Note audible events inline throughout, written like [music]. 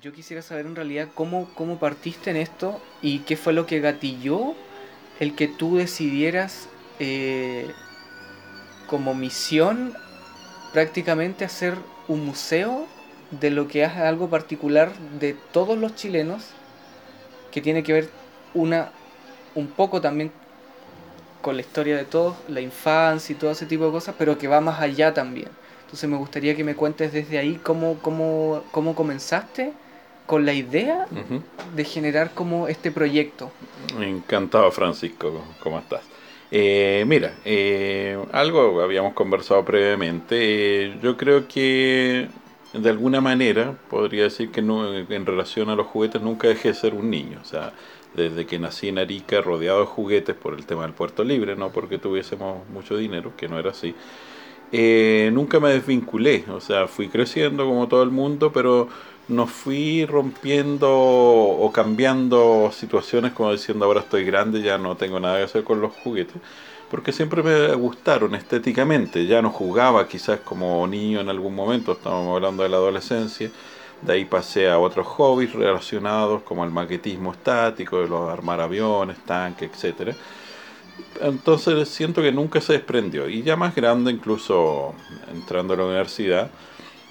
yo quisiera saber en realidad cómo, cómo partiste en esto y qué fue lo que gatilló el que tú decidieras eh, como misión prácticamente hacer un museo de lo que es algo particular de todos los chilenos que tiene que ver una un poco también con la historia de todos, la infancia y todo ese tipo de cosas, pero que va más allá también. Entonces me gustaría que me cuentes desde ahí cómo, cómo, cómo comenzaste con la idea de generar como este proyecto. Encantado Francisco, ¿cómo estás? Eh, mira, eh, algo habíamos conversado previamente. Eh, yo creo que de alguna manera podría decir que no, en relación a los juguetes nunca dejé de ser un niño. O sea, desde que nací en Arica rodeado de juguetes por el tema del puerto libre, no porque tuviésemos mucho dinero, que no era así. nunca me desvinculé, o sea, fui creciendo como todo el mundo, pero no fui rompiendo o cambiando situaciones como diciendo ahora estoy grande, ya no tengo nada que hacer con los juguetes, porque siempre me gustaron estéticamente, ya no jugaba quizás como niño en algún momento, estamos hablando de la adolescencia, de ahí pasé a otros hobbies relacionados como el maquetismo estático, los armar aviones, tanques, etcétera. Entonces siento que nunca se desprendió. Y ya más grande, incluso entrando a la universidad,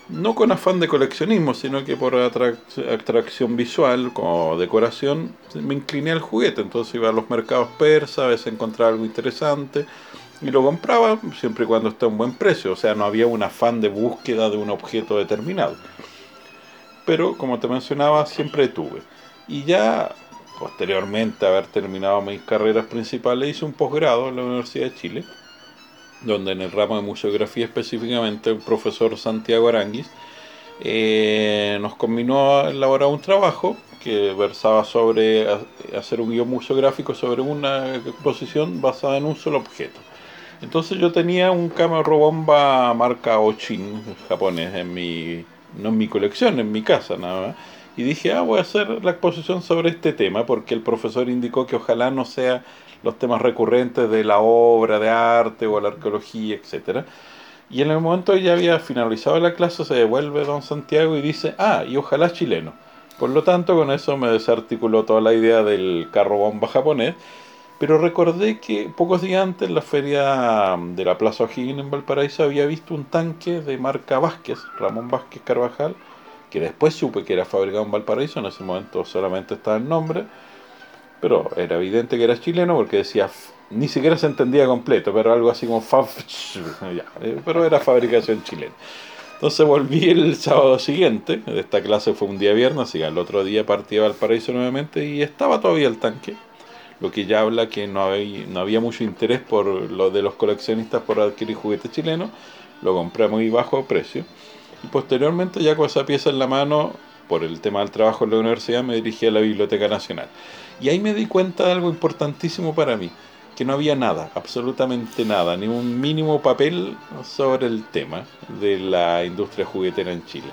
no con afán de coleccionismo, sino que por atracción visual, como decoración, me incliné al juguete. Entonces iba a los mercados persas, a veces encontraba algo interesante y lo compraba siempre y cuando esté a un buen precio. O sea, no había un afán de búsqueda de un objeto determinado. Pero, como te mencionaba, siempre tuve. Y ya posteriormente haber terminado mis carreras principales, hice un posgrado en la Universidad de Chile donde en el ramo de museografía específicamente el profesor Santiago Aranguis eh, nos combinó a elaborar un trabajo que versaba sobre hacer un guion museográfico sobre una exposición basada en un solo objeto. Entonces yo tenía un Camaro Bomba marca Ochin japonés en mi, no en mi colección, en mi casa nada más. Y dije, ah, voy a hacer la exposición sobre este tema porque el profesor indicó que ojalá no sea los temas recurrentes de la obra de arte o la arqueología, etc. Y en el momento que ya había finalizado la clase, se devuelve don Santiago y dice, ah, y ojalá chileno. Por lo tanto, con eso me desarticuló toda la idea del carro bomba japonés. Pero recordé que pocos días antes en la feria de la Plaza O'Higgins en Valparaíso había visto un tanque de marca Vázquez, Ramón Vázquez Carvajal, que después supe que era fabricado en Valparaíso, en ese momento solamente estaba el nombre, pero era evidente que era chileno porque decía, ni siquiera se entendía completo, pero algo así como [laughs] eh, pero era fabricación chilena. Entonces volví el sábado siguiente, esta clase fue un día viernes, que al otro día partí a Valparaíso nuevamente y estaba todavía el tanque, lo que ya habla que no había, no había mucho interés por lo de los coleccionistas por adquirir juguetes chilenos, lo compré a muy bajo precio y posteriormente ya con esa pieza en la mano, por el tema del trabajo en la universidad, me dirigí a la Biblioteca Nacional. Y ahí me di cuenta de algo importantísimo para mí, que no había nada, absolutamente nada, ni un mínimo papel sobre el tema de la industria juguetera en Chile.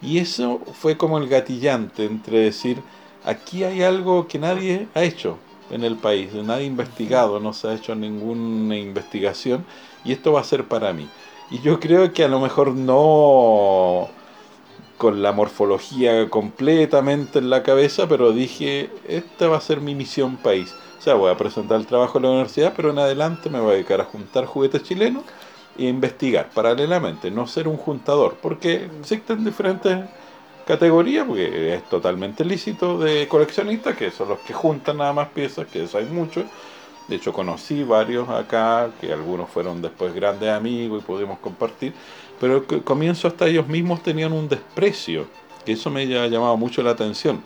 Y eso fue como el gatillante entre decir, aquí hay algo que nadie ha hecho en el país, nadie ha investigado, no se ha hecho ninguna investigación y esto va a ser para mí. Y yo creo que a lo mejor no con la morfología completamente en la cabeza, pero dije, esta va a ser mi misión país. O sea, voy a presentar el trabajo en la universidad, pero en adelante me voy a dedicar a juntar juguetes chilenos e investigar paralelamente, no ser un juntador, porque existen diferentes categorías, porque es totalmente lícito de coleccionistas, que son los que juntan nada más piezas, que eso hay muchos. De hecho, conocí varios acá, que algunos fueron después grandes amigos y pudimos compartir pero al comienzo hasta ellos mismos tenían un desprecio, que eso me ha llamado mucho la atención.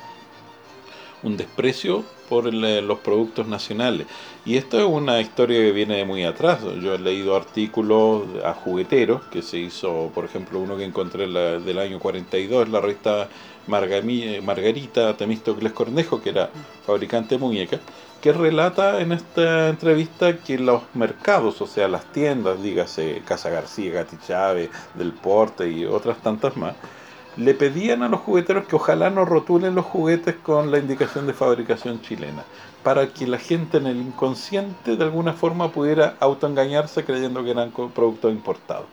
Un desprecio por los productos nacionales. Y esto es una historia que viene de muy atrás. Yo he leído artículos a jugueteros, que se hizo, por ejemplo, uno que encontré del año 42, la revista Margarita Temístocles Cornejo, que era fabricante de muñecas, que relata en esta entrevista que los mercados, o sea, las tiendas, dígase Casa García, Gati Chávez, Del Porte y otras tantas más, le pedían a los jugueteros que ojalá no rotulen los juguetes con la indicación de fabricación chilena, para que la gente en el inconsciente de alguna forma pudiera autoengañarse creyendo que eran productos importados.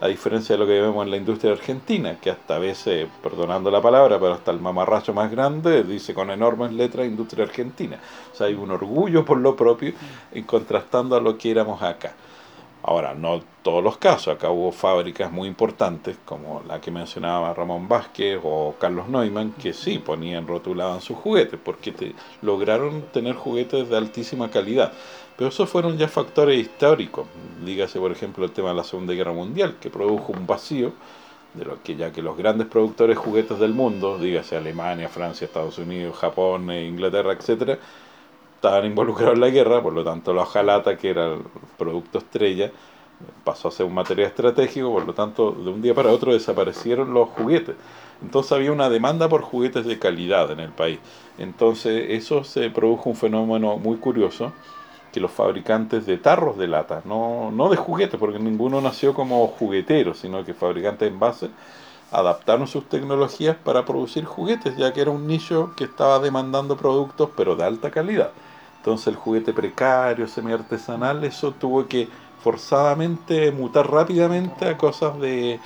A diferencia de lo que vemos en la industria argentina, que hasta veces, perdonando la palabra, pero hasta el mamarracho más grande dice con enormes letras industria argentina. O sea, hay un orgullo por lo propio en contrastando a lo que éramos acá. Ahora, no todos los casos, acá hubo fábricas muy importantes, como la que mencionaba Ramón Vázquez o Carlos Neumann, que sí ponían, rotulaban sus juguetes, porque te, lograron tener juguetes de altísima calidad. Pero esos fueron ya factores históricos. Dígase, por ejemplo, el tema de la Segunda Guerra Mundial, que produjo un vacío, de lo que ya que los grandes productores de juguetes del mundo, dígase Alemania, Francia, Estados Unidos, Japón, e Inglaterra, etcétera, estaban involucrados en la guerra, por lo tanto la hojalata, que era el producto estrella, pasó a ser un material estratégico, por lo tanto de un día para otro desaparecieron los juguetes. Entonces había una demanda por juguetes de calidad en el país. Entonces eso se produjo un fenómeno muy curioso, que los fabricantes de tarros de lata, no, no de juguetes, porque ninguno nació como juguetero, sino que fabricantes en base, adaptaron sus tecnologías para producir juguetes, ya que era un nicho que estaba demandando productos, pero de alta calidad. Entonces el juguete precario, semi-artesanal, eso tuvo que forzadamente mutar rápidamente a cosas de,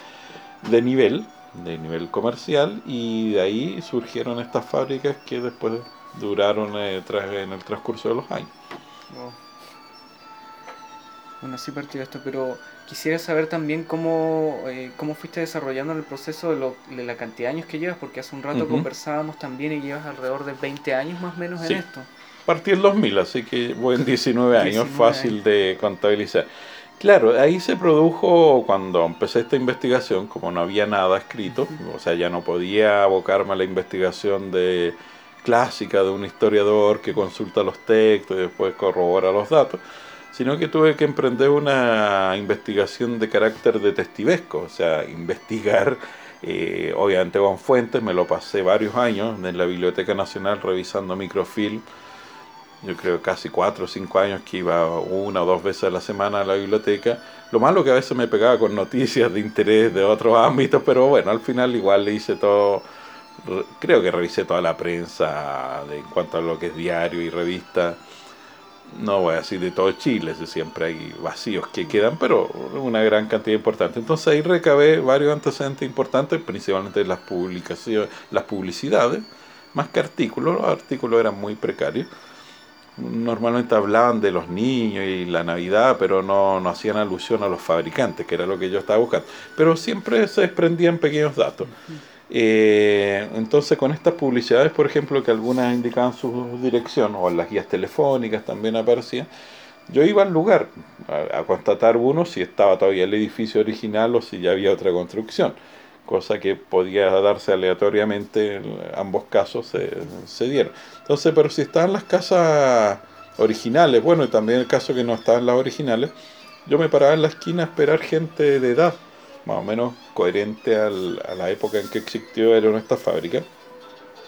de nivel, de nivel comercial, y de ahí surgieron estas fábricas que después duraron eh, en el transcurso de los años. Bueno, sí partió esto, pero quisiera saber también cómo, eh, cómo fuiste desarrollando el proceso de, lo, de, la cantidad de años que llevas, porque hace un rato conversábamos también y llevas alrededor de 20 años más o menos en esto. Partí en 2000, así que voy en 19 años, fácil de contabilizar. Claro, ahí se produjo cuando empecé esta investigación, como no había nada escrito, o sea, ya no podía abocarme a la investigación de clásica de un historiador que consulta los textos y después corrobora los datos sino que tuve que emprender una investigación de carácter detestivesco, o sea, investigar, eh, obviamente con fuentes, me lo pasé varios años en la Biblioteca Nacional revisando microfilm, yo creo casi cuatro o cinco años que iba una o dos veces a la semana a la biblioteca. Lo malo que a veces me pegaba con noticias de interés de otros ámbitos, pero bueno, al final igual le hice todo, creo que revisé toda la prensa en cuanto a lo que es diario y revista no voy a decir de todo Chile, siempre hay vacíos que quedan, pero una gran cantidad importante. Entonces ahí recabé varios antecedentes importantes, principalmente las publicaciones, las publicidades, más que artículos, los artículos eran muy precarios. Normalmente hablaban de los niños y la Navidad, pero no, no hacían alusión a los fabricantes, que era lo que yo estaba buscando. Pero siempre se desprendían pequeños datos. Eh, entonces con estas publicidades, por ejemplo, que algunas indicaban su dirección, o las guías telefónicas también aparecían, yo iba al lugar a, constatar uno si estaba todavía el edificio original o si ya había otra construcción, cosa que podía darse aleatoriamente, en ambos casos se dieron. Entonces, pero si estaban las casas originales, bueno, y también el caso que no estaban las originales, yo me paraba en la esquina a esperar gente de edad más o menos coherente a la época en que existió era esta fábrica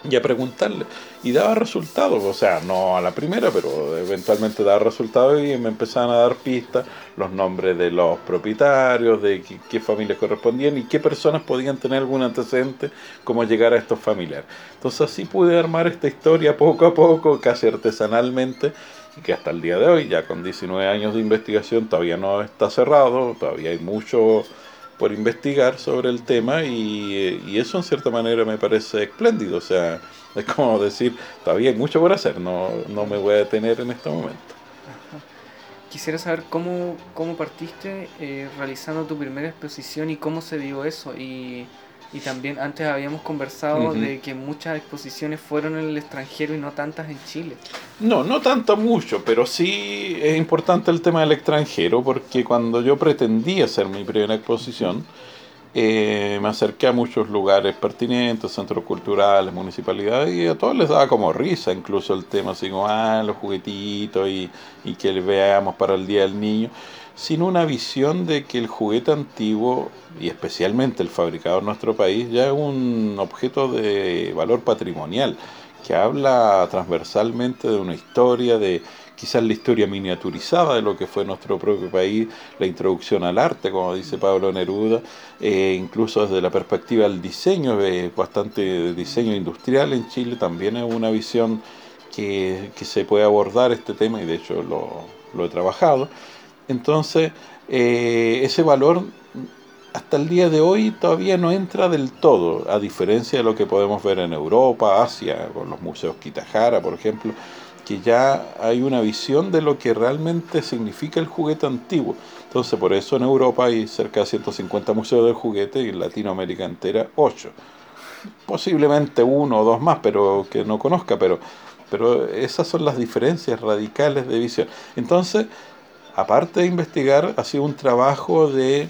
y a preguntarle. Y daba resultados, o sea, no a la primera, pero eventualmente daba resultados y me empezaban a dar pistas, los nombres de los propietarios, de qué, familias correspondían y qué personas podían tener algún antecedente, cómo llegar a estos familiares. Entonces así pude armar esta historia poco a poco, casi artesanalmente, y que hasta el día de hoy, ya con 19 años de investigación, todavía no está cerrado, todavía hay mucho por investigar sobre el tema y, eso en cierta manera me parece espléndido. O sea, es como decir, todavía hay mucho por hacer, no, no me voy a detener en este momento. Quisiera saber cómo, cómo partiste eh, realizando tu primera exposición y cómo se dio eso. Y y también antes habíamos conversado de que muchas exposiciones fueron en el extranjero y no tantas en Chile. No, no tanto mucho, pero sí es importante el tema del extranjero porque cuando yo pretendía hacer mi primera exposición, eh, me acerqué a muchos lugares pertinentes, centros culturales, municipalidades, y a todos les daba como risa, incluso el tema así como, ah, los juguetitos y, y que veamos para el Día del Niño sin una visión de que el juguete antiguo, y especialmente el fabricado en nuestro país, ya es un objeto de valor patrimonial, que habla transversalmente de una historia, de quizás la historia miniaturizada de lo que fue nuestro propio país, la introducción al arte, como dice Pablo Neruda, eh, incluso desde la perspectiva del diseño, eh, bastante diseño industrial en Chile, también es una visión que, que se puede abordar este tema y de hecho lo, lo he trabajado. Entonces, eh, ese valor hasta el día de hoy todavía no entra del todo, a diferencia de lo que podemos ver en Europa, Asia, con los museos Kitajara, por ejemplo, que ya hay una visión de lo que realmente significa el juguete antiguo. Entonces, por eso en Europa hay cerca de 150 museos de juguete y en Latinoamérica entera 8. Posiblemente uno o dos más, pero que no conozca, pero, pero esas son las diferencias radicales de visión. Entonces, aparte de investigar, ha sido un trabajo de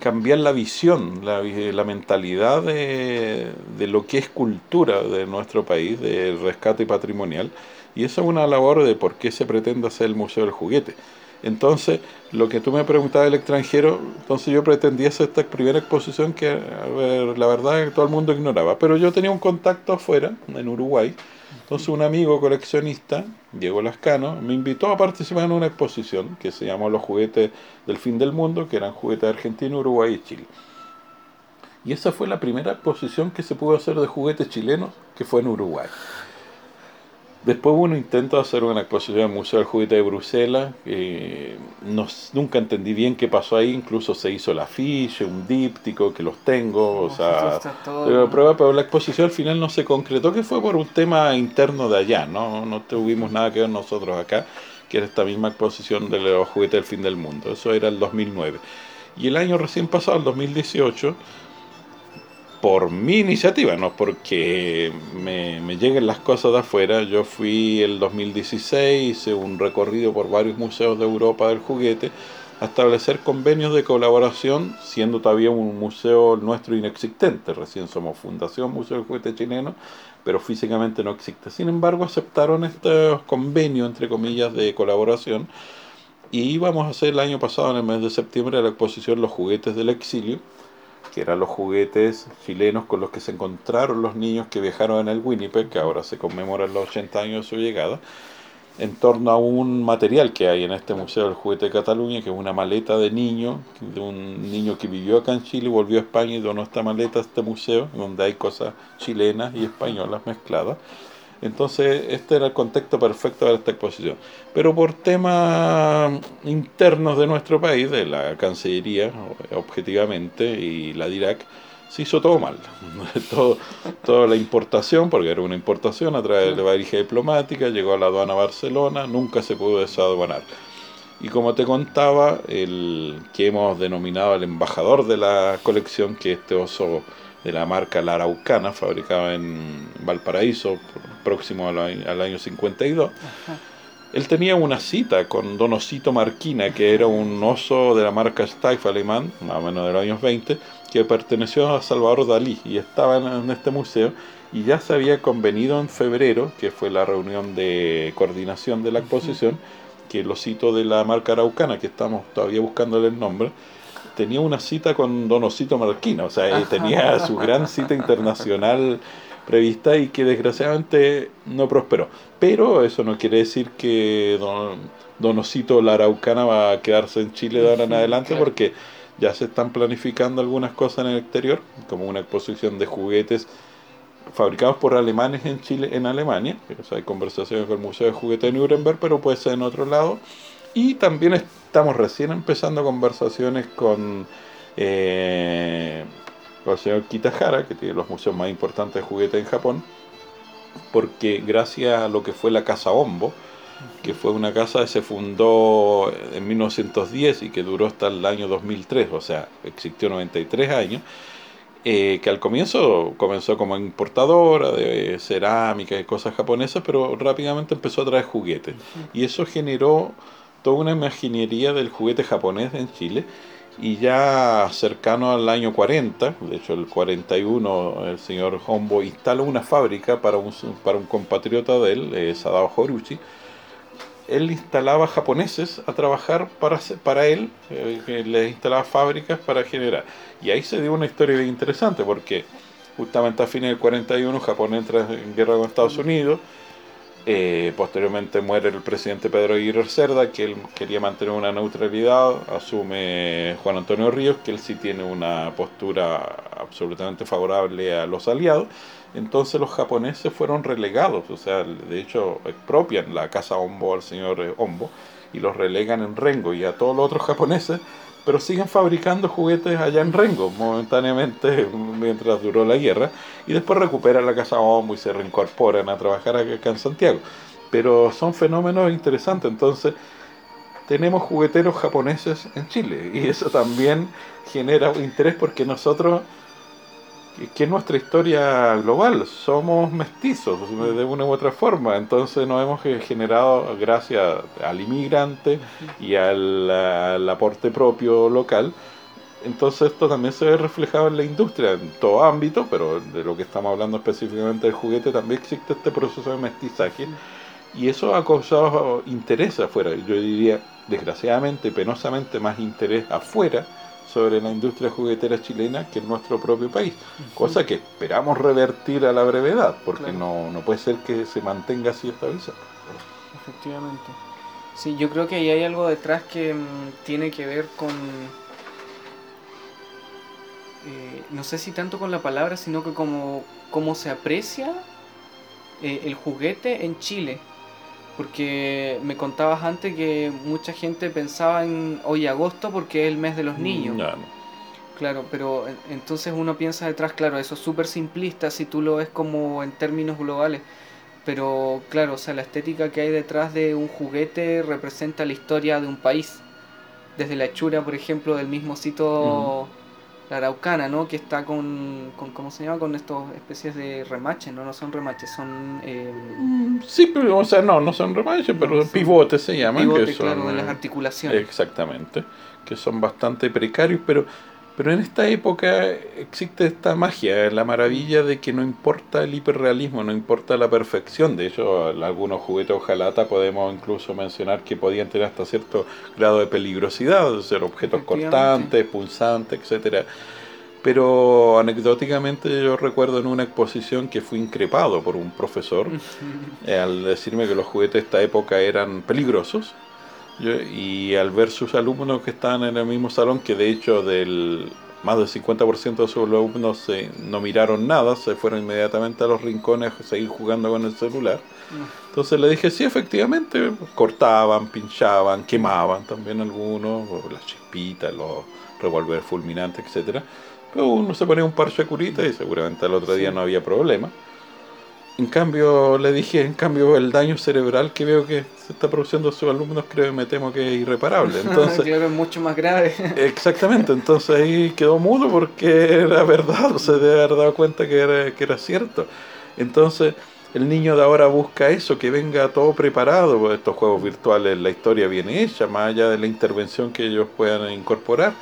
cambiar la visión, la, la mentalidad de, lo que es cultura de nuestro país, de rescate patrimonial. Y eso es una labor de por qué se pretende hacer el Museo del Juguete. Entonces, lo que tú me preguntabas del extranjero, entonces yo pretendía hacer esta primera exposición que, la verdad, es que todo el mundo ignoraba. Pero yo tenía un contacto afuera, en Uruguay. Entonces, un amigo coleccionista, Diego Lascano, me invitó a participar en una exposición que se llamó Los juguetes del fin del mundo, que eran juguetes de Argentina, Uruguay y Chile. Y esa fue la primera exposición que se pudo hacer de juguetes chilenos, que fue en Uruguay. Después hubo un intento de hacer una exposición en el Museo del Juguete de Bruselas. no, nunca entendí bien qué pasó ahí. Incluso se hizo el afiche, un díptico, que los tengo. O sea, pero, pero, la exposición al final no se concretó, que fue por un tema interno de allá. No, no tuvimos nada que ver nosotros acá, que era esta misma exposición de los juguetes del fin del mundo. Eso era el 2009. Y el año recién pasado, el 2018 por mi iniciativa, no porque me, me, lleguen las cosas de afuera. Yo fui el 2016, hice un recorrido por varios museos de Europa del juguete, a establecer convenios de colaboración, siendo todavía un museo nuestro inexistente. Recién somos Fundación Museo del Juguete Chileno, pero físicamente no existe. Sin embargo, aceptaron estos convenios, entre comillas, de colaboración. Y íbamos a hacer el año pasado, en el mes de septiembre, la exposición Los Juguetes del Exilio que eran los juguetes chilenos con los que se encontraron los niños que viajaron en el Winnipeg, que ahora se conmemoran los 80 años de su llegada, en torno a un material que hay en este Museo del Juguete de Cataluña, que es una maleta de niño, de un niño que vivió acá en Chile, volvió a España y donó esta maleta a este museo, donde hay cosas chilenas y españolas mezcladas. Entonces, este era el contexto perfecto para esta exposición. Pero por temas internos de nuestro país, de la Cancillería, objetivamente, y la DIRAC, se hizo todo mal. [laughs] todo, toda la importación, porque era una importación a través de la varija diplomática, llegó a la aduana Barcelona, nunca se pudo desaduanar. Y como te contaba, el que hemos denominado el embajador de la colección, que este oso de la marca La Araucana, fabricado en Valparaíso, próximo al, año 52. Él tenía una cita con Don Osito Marquina, que era un oso de la marca Steiff alemán, más o menos de los años 20, que perteneció a Salvador Dalí y estaba en, este museo y ya se había convenido en febrero, que fue la reunión de coordinación de la exposición, que el osito de la marca Araucana, que estamos todavía buscándole el nombre, tenía una cita con Don Osito Marquina, o sea, tenía su gran cita internacional prevista y que desgraciadamente no prosperó. Pero eso no quiere decir que Don, Don Osito la Araucana va a quedarse en Chile de ahora en adelante porque ya se están planificando algunas cosas en el exterior, como una exposición de juguetes fabricados por alemanes en Chile, en Alemania. hay conversaciones con el Museo de Juguete de Nuremberg, pero puede ser en otro lado. Y también estamos recién empezando conversaciones con, eh, el señor Kitahara, que tiene los museos más importantes de juguetes en Japón, porque gracias a lo que fue la Casa Ombo, que fue una casa que se fundó en 1910 y que duró hasta el año 2003, o sea, existió 93 años, eh, que al comienzo comenzó como importadora de cerámica y cosas japonesas, pero rápidamente empezó a traer juguetes. Y eso generó toda una imaginería del juguete japonés en Chile y ya cercano al año 40, de hecho el 41, el señor Hombo instala una fábrica para un, para un compatriota de él, eh, Sadao Horuchi. Él instalaba japoneses a trabajar para, para él, eh, les instalaba fábricas para generar. Y ahí se dio una historia interesante porque justamente a fines del 41 Japón entra en guerra con Estados Unidos eh, posteriormente muere el presidente Pedro Aguirre Cerda, que él quería mantener una neutralidad. Asume Juan Antonio Ríos, que él sí tiene una postura absolutamente favorable a los aliados. Entonces los japoneses fueron relegados, o sea, de hecho expropian la casa Ombo al señor Ombo y los relegan en Rengo y a todos los otros japoneses pero siguen fabricando juguetes allá en Rengo, momentáneamente, [laughs] mientras duró la guerra, y después recuperan la Casa Homo y se reincorporan a trabajar acá en Santiago. Pero son fenómenos interesantes, entonces tenemos jugueteros japoneses en Chile, y eso también genera interés porque nosotros que es nuestra historia global, somos mestizos de una u otra forma, entonces nos hemos generado gracias al inmigrante y al, aporte propio local, entonces esto también se ve reflejado en la industria, en todo ámbito, pero de lo que estamos hablando específicamente del juguete, también existe este proceso de mestizaje. Y eso ha causado interés afuera, yo diría desgraciadamente, penosamente más interés afuera, sobre la industria juguetera chilena que en nuestro propio país, cosa que esperamos revertir a la brevedad, porque no, no puede ser que se mantenga así esta visa. Efectivamente. Sí, yo creo que ahí hay algo detrás que mm, tiene que ver con, eh, no sé si tanto con la palabra, sino que como cómo se aprecia eh, el juguete en Chile porque me contabas antes que mucha gente pensaba en hoy agosto porque es el mes de los mm, niños. Claro, pero entonces uno piensa detrás, claro, eso es súper simplista si tú lo ves como en términos globales. Pero claro, o sea, la estética que hay detrás de un juguete representa la historia de un país. Desde la hechura, por ejemplo, del mismo sitio la araucana, ¿no? Que está con, con, ¿cómo se llama? Con estas especies de remaches, ¿no? No son remaches, son... Eh... Sí, pero, o sea, no, no son remaches, pero pivotes se llaman. que son, claro, de las articulaciones. Exactamente, que son bastante precarios, pero pero en esta época existe esta magia, la maravilla de que no importa el hiperrealismo, no importa la perfección. De hecho, algunos juguetes ojalata podemos incluso mencionar que podían tener hasta cierto grado de peligrosidad, ser objetos cortantes, pulsantes, etcétera. Pero anecdóticamente yo recuerdo en una exposición que fui increpado por un profesor [laughs] al decirme que los juguetes de esta época eran peligrosos y al ver sus alumnos que estaban en el mismo salón, que de hecho del más del 50% de sus alumnos no miraron nada, se fueron inmediatamente a los rincones a seguir jugando con el celular. Entonces le dije, sí, efectivamente, cortaban, pinchaban, quemaban también algunos, las chispitas, los revólveres fulminantes, etcétera Pero uno se ponía un parche de curita y seguramente al otro día no había problema. En cambio, le dije, en cambio, el daño cerebral que veo que se está produciendo a sus alumnos, creo me temo que es irreparable. [laughs] Entonces, que es mucho más grave. exactamente, entonces ahí quedó mudo porque era verdad, se debe haber dado cuenta que era, que era cierto. Entonces, el niño de ahora busca eso, que venga todo preparado, por estos juegos virtuales, la historia viene hecha, más allá de la intervención que ellos puedan incorporar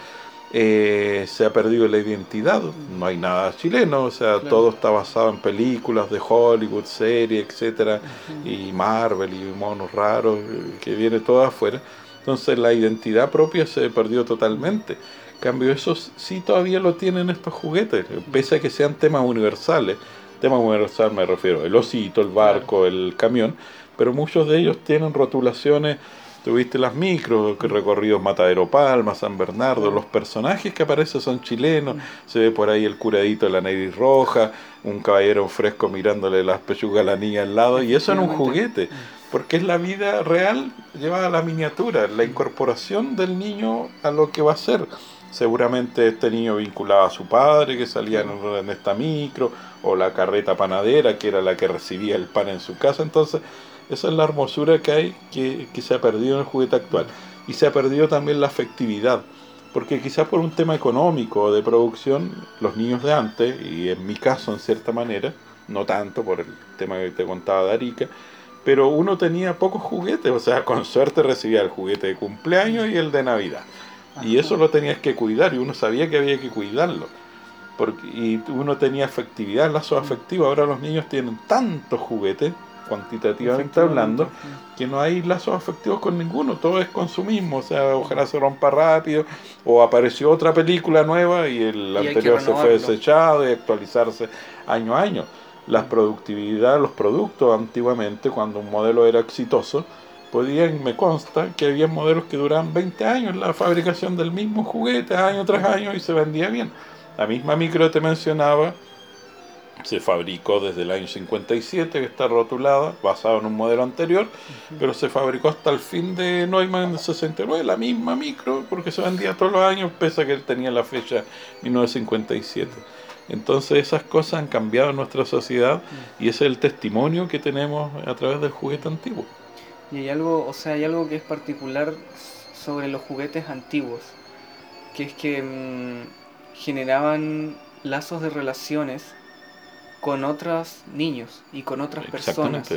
eh, se ha perdido la identidad, no hay nada chileno, o sea, todo está basado en películas de Hollywood, series, etcétera, y Marvel y monos raros, que viene todo afuera. Entonces la identidad propia se perdió totalmente. En cambio, eso sí todavía lo tienen estos juguetes, pese a que sean temas universales. Tema universal me refiero, el osito, el barco, el camión, pero muchos de ellos tienen rotulaciones Tuviste las micros, recorridos Matadero Palma, San Bernardo, los personajes que aparecen son chilenos, se ve por ahí el curadito de la nariz roja, un caballero fresco mirándole las pechugas a la niña al lado, y eso en un juguete, porque es la vida real llevada a la miniatura, la incorporación del niño a lo que va a ser. Seguramente este niño vinculaba a su padre que salía en esta micro, o la carreta panadera que era la que recibía el pan en su casa, entonces esa es la hermosura que hay que, se ha perdido en el juguete actual. Y se ha perdido también la afectividad. Porque quizás por un tema económico o de producción, los niños de antes, y en mi caso en cierta manera, no tanto por el tema que te contaba de Arica, pero uno tenía pocos juguetes, o sea, con suerte recibía el juguete de cumpleaños y el de Navidad. Y eso lo tenías que cuidar y uno sabía que había que cuidarlo. Porque, y uno tenía afectividad, lazos afectivos. Ahora los niños tienen tantos juguetes cuantitativamente hablando, que no hay lazos afectivos con ninguno, todo es consumismo, o sea, ojalá se rompa rápido, o apareció otra película nueva y el anterior se fue desechado y actualizarse año a año. La productividad, los productos antiguamente, cuando un modelo era exitoso, podían, me consta, que había modelos que duraban 20 años la fabricación del mismo juguete año tras año y se vendía bien. La misma micro te mencionaba se fabricó desde el año 57, que está rotulada, basado en un modelo anterior, pero se fabricó hasta el fin de Neumann 69, la misma micro, porque se vendía todos los años, pese a que él tenía la fecha 1957. Entonces esas cosas han cambiado en nuestra sociedad y ese es el testimonio que tenemos a través del juguete antiguo. Y hay algo, o sea, hay algo que es particular sobre los juguetes antiguos, que es que mm, generaban lazos de relaciones con otros niños y con otras personas.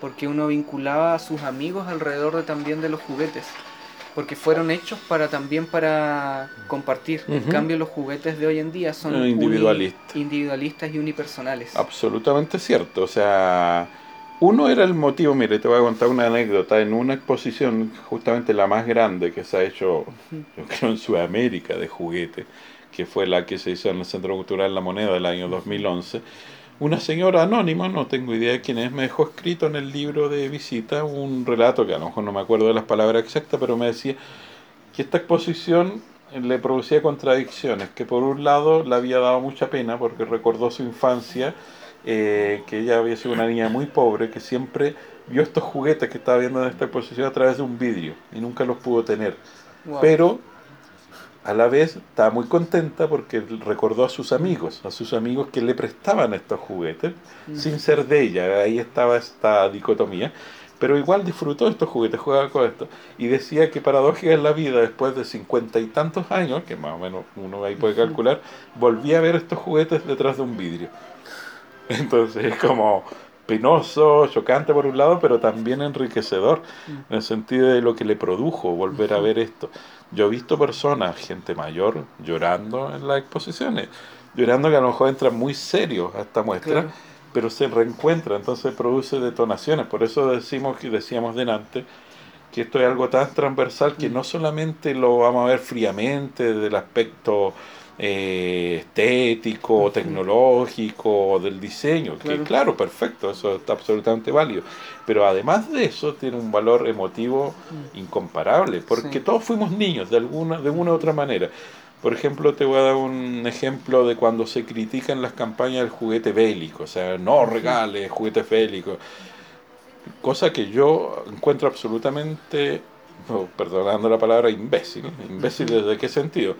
Porque uno vinculaba a sus amigos alrededor de, también de los juguetes. Porque fueron hechos para también para compartir. En cambio, los juguetes de hoy en día son individualistas. individualistas y unipersonales. Absolutamente cierto. O sea, uno era el motivo. Mire, te voy a contar una anécdota. En una exposición, justamente la más grande que se ha hecho, yo creo, en Sudamérica de juguete, que fue la que se hizo en el Centro Cultural La Moneda del año 2011 una señora anónima, no tengo idea de quién es, me dejó escrito en el libro de visita un relato que a lo mejor no me acuerdo de las palabras exactas, pero me decía que esta exposición le producía contradicciones, que por un lado le había dado mucha pena porque recordó su infancia, eh, que ella había sido una niña muy pobre, que siempre vio estos juguetes que estaba viendo en esta exposición a través de un vidrio y nunca los pudo tener. Pero a la vez estaba muy contenta porque recordó a sus amigos, a sus amigos que le prestaban estos juguetes, sin ser de ella, ahí estaba esta dicotomía, pero igual disfrutó estos juguetes, jugaba con esto, y decía que paradójica en la vida, después de cincuenta y tantos años, que más o menos uno ahí puede calcular, volvía a ver estos juguetes detrás de un vidrio. [laughs] Entonces es como penoso, chocante por un lado, pero también enriquecedor, en el sentido de lo que le produjo volver a ver esto. Yo he visto personas, gente mayor, llorando en las exposiciones, llorando que a lo mejor entran muy serios a esta muestra, pero se reencuentra, entonces produce detonaciones. Por eso decimos que decíamos delante que esto es algo tan transversal que mm. no solamente lo vamos a ver fríamente desde el aspecto eh, estético, tecnológico, del diseño, que claro, perfecto, eso está absolutamente válido. Pero además de eso tiene un valor emotivo mm. incomparable, porque todos fuimos niños de alguna, de una u otra manera. Por ejemplo, te voy a dar un ejemplo de cuando se critican las campañas del juguete bélico, o sea, no regales juguetes bélicos, cosa que yo encuentro absolutamente, [laughs] perdonando la palabra, imbécil. ¿Imbécil desde qué sentido?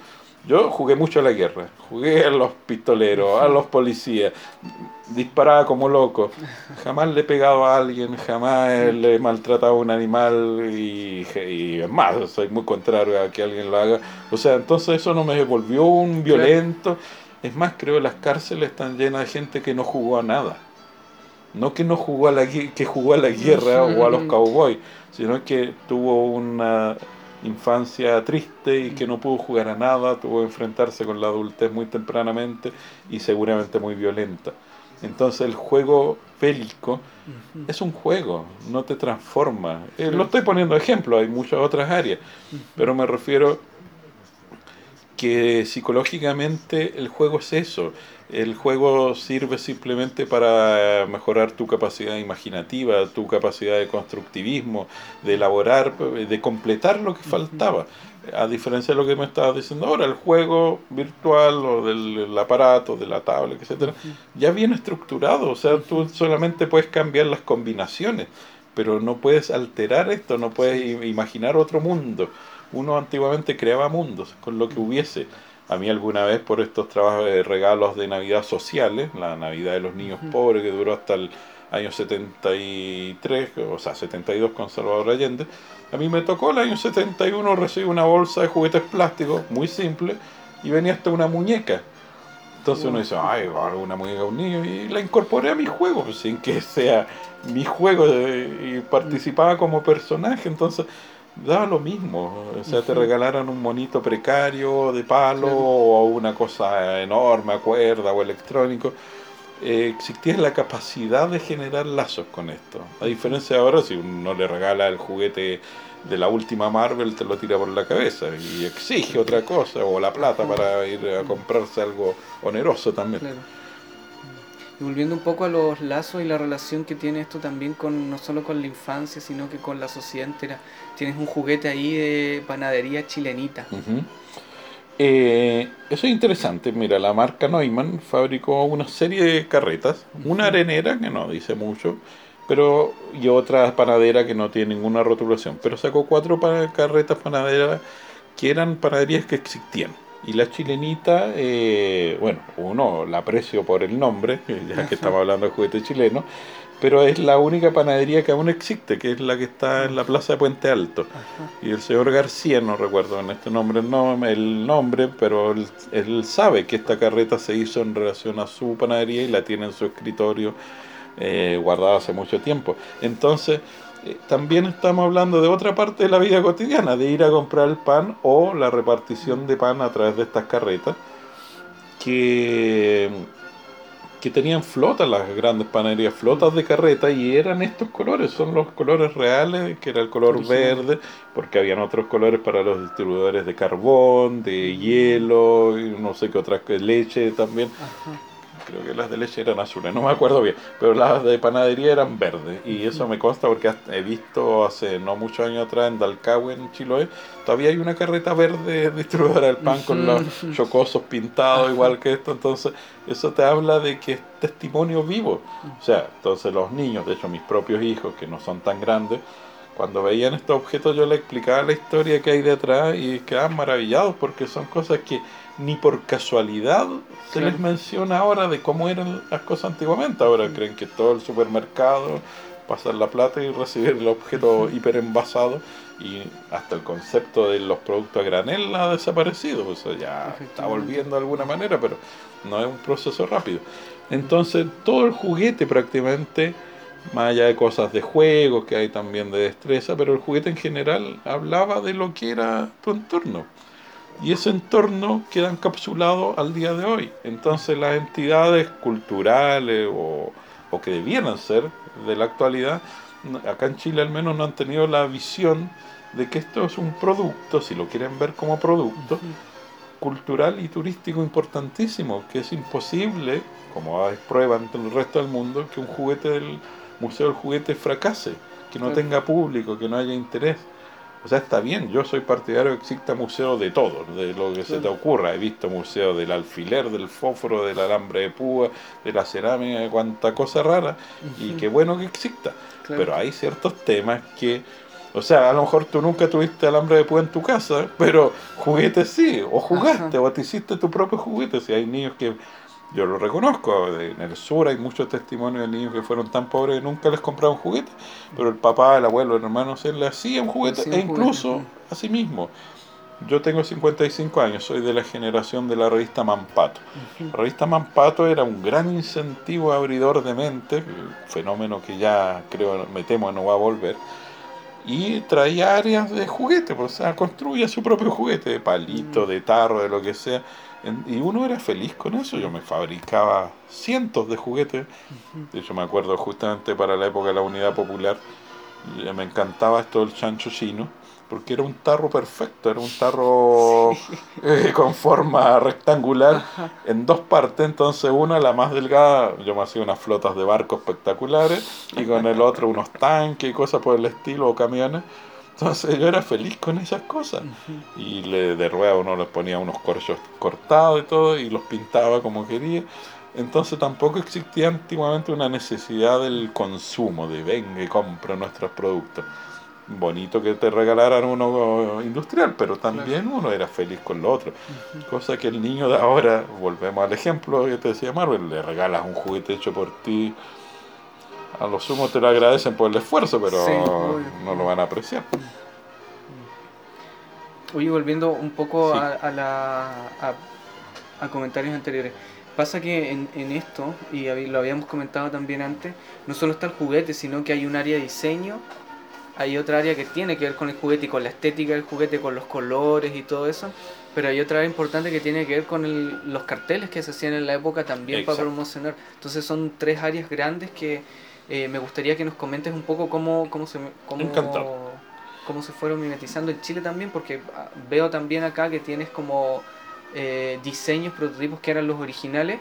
Yo jugué mucho a la guerra, jugué a los pistoleros, a los policías, disparaba como loco. Jamás le he pegado a alguien, jamás le he maltratado a un animal y, y es más, soy muy contrario a que alguien lo haga. O sea, entonces eso no me volvió un violento. Es más, creo que las cárceles están llenas de gente que no jugó a nada. No que no jugó a la, que jugó a la guerra o a los cowboys, sino que tuvo una infancia triste y que no pudo jugar a nada, tuvo que enfrentarse con la adultez muy tempranamente y seguramente muy violenta. Entonces el juego bélico es un juego, no te transforma. Eh, lo estoy poniendo ejemplo, hay muchas otras áreas, pero me refiero que psicológicamente el juego es eso. El juego sirve simplemente para mejorar tu capacidad imaginativa, tu capacidad de constructivismo, de elaborar, de completar lo que faltaba. A diferencia de lo que me estabas diciendo ahora, el juego virtual o del aparato, de la tablet, etcétera, ya viene estructurado. O sea, tú solamente puedes cambiar las combinaciones, pero no puedes alterar esto, no puedes imaginar otro mundo uno antiguamente creaba mundos con lo que hubiese. A mí alguna vez por estos trabajos de regalos de Navidad sociales, la Navidad de los niños pobres que duró hasta el año 73, o sea, 72 con Salvador Allende, a mí me tocó el año 71 recibir una bolsa de juguetes plásticos muy simple y venía hasta una muñeca. Entonces uno dice, ay, una muñeca de un niño y la incorporé a mi juego, sin que sea mi juego y participaba como personaje. Entonces daba lo mismo. O sea, te regalaran un monito precario de palo o una cosa enorme, a cuerda o electrónico. Eh, existía la capacidad de generar lazos con esto. A diferencia de ahora, si uno le regala el juguete de la última Marvel, te lo tira por la cabeza y exige otra cosa, o la plata para ir a comprarse algo oneroso también. Y volviendo un poco a los lazos y la relación que tiene esto también con no solo con la infancia, sino que con la sociedad entera. Tienes un juguete ahí de panadería chilenita. Eh, eso es interesante. Mira, la marca Neumann fabricó una serie de carretas, una arenera que no dice mucho, pero y otra panadera que no tiene ninguna rotulación. Pero sacó cuatro carretas panaderas que eran panaderías que existían. Y la chilenita, eh, bueno, uno la aprecio por el nombre, [laughs] ya que estamos hablando de juguete chileno, pero es la única panadería que aún existe, que es la que está en la plaza de Puente Alto. Y el señor García, no recuerdo en este nombre el nombre, el nombre pero él, sabe que esta carreta se hizo en relación a su panadería y la tiene en su escritorio eh, guardada hace mucho tiempo. Entonces, eh, también estamos hablando de otra parte de la vida cotidiana, de ir a comprar el pan o la repartición de pan a través de estas carretas, que que tenían flotas, las grandes panaderías, flotas de carreta, y eran estos colores, son los colores reales, que era el color verde, porque habían otros colores para los distribuidores de carbón, de hielo, y no sé qué otras, leche también creo que las de leche eran azules, no me acuerdo bien, pero las de panadería eran verdes. Y eso me consta porque he visto hace no muchos años atrás en Dalcahue, en Chiloé, todavía hay una carreta verde [laughs] distribuidora del pan con los chocosos pintados igual que esto. Entonces, eso te habla de que es testimonio vivo. O sea, entonces los niños, de hecho mis propios hijos, que no son tan grandes, cuando veían estos objetos yo les explicaba la historia que hay detrás y quedaban maravillados porque son cosas que ni por casualidad se les menciona ahora de cómo eran las cosas antiguamente. Ahora creen que todo el supermercado, pasar la plata y recibir el objeto hiper envasado y hasta el concepto de los productos a granel ha desaparecido. O sea, ya está volviendo de alguna manera, pero no es un proceso rápido. Entonces, todo el juguete prácticamente, más allá de cosas de juego que hay también de destreza, pero el juguete en general hablaba de lo que era tu entorno y ese entorno queda encapsulado al día de hoy. Entonces las entidades culturales o, que debieran ser de la actualidad, acá en Chile al menos no han tenido la visión de que esto es un producto, si lo quieren ver como producto, cultural y turístico importantísimo, que es imposible, como hay prueba en el resto del mundo, que un juguete del Museo del Juguete fracase, que no tenga público, que no haya interés. O sea, está bien, yo soy partidario que exista museo de todo, de lo que se te ocurra. He visto museo del alfiler, del fósforo, del alambre de púa, de la cerámica, de cuanta cosa rara, y qué bueno que exista. Pero hay ciertos temas que, o sea, a lo mejor tú nunca tuviste alambre de púa en tu casa, pero juguetes sí, o jugaste, o te hiciste tu propio juguete. Si hay niños que yo lo reconozco, en el sur hay muchos testimonios de niños que fueron tan pobres que nunca les compraron juguete, pero el papá, el abuelo, el hermano se le hacían juguetes, e incluso a sí mismo. Yo tengo 55 años, soy de la generación de la revista Mampato. La revista Mampato era un gran incentivo abridor de mente, fenómeno que ya creo, me temo no va a volver, y traía áreas de juguete, o sea, construía su propio juguete, de palito, de tarro, de lo que sea y uno era feliz con eso. Yo me fabricaba cientos de juguetes. De hecho, me acuerdo justamente para la época de la Unidad Popular, me encantaba esto del chancho chino, porque era un tarro perfecto, era un tarro [laughs] eh, con forma rectangular en dos partes. Entonces, una, la más delgada, yo me hacía unas flotas de barcos espectaculares, y con el otro unos tanques y cosas por el estilo, o camiones. Entonces yo era feliz con esas cosas. Y le, de rueda uno les ponía unos corchos cortados y todo y los pintaba como quería. Entonces tampoco existía antiguamente una necesidad del consumo, de venga y compra nuestros productos. Bonito que te regalaran uno industrial, pero también uno era feliz con lo otro. Cosa que el niño de ahora, volvemos al ejemplo que te decía Marvel, le regalas un juguete hecho por ti a lo sumo te lo agradecen por el esfuerzo, pero no lo van a apreciar. Oye, volviendo un poco a, la, a, comentarios anteriores. Pasa que en, en, esto, y lo habíamos comentado también antes, no solo está el juguete, sino que hay un área de diseño, hay otra área que tiene que ver con el juguete y con la estética del juguete, con los colores y todo eso, pero hay otra área importante que tiene que ver con los carteles que se hacían en la época también para promocionar. Entonces son tres áreas grandes que eh, me gustaría que nos comentes un poco cómo, cómo, se, cómo, cómo se fueron mimetizando en Chile también, porque ah, veo también acá que tienes como eh, diseños, prototipos que eran los originales,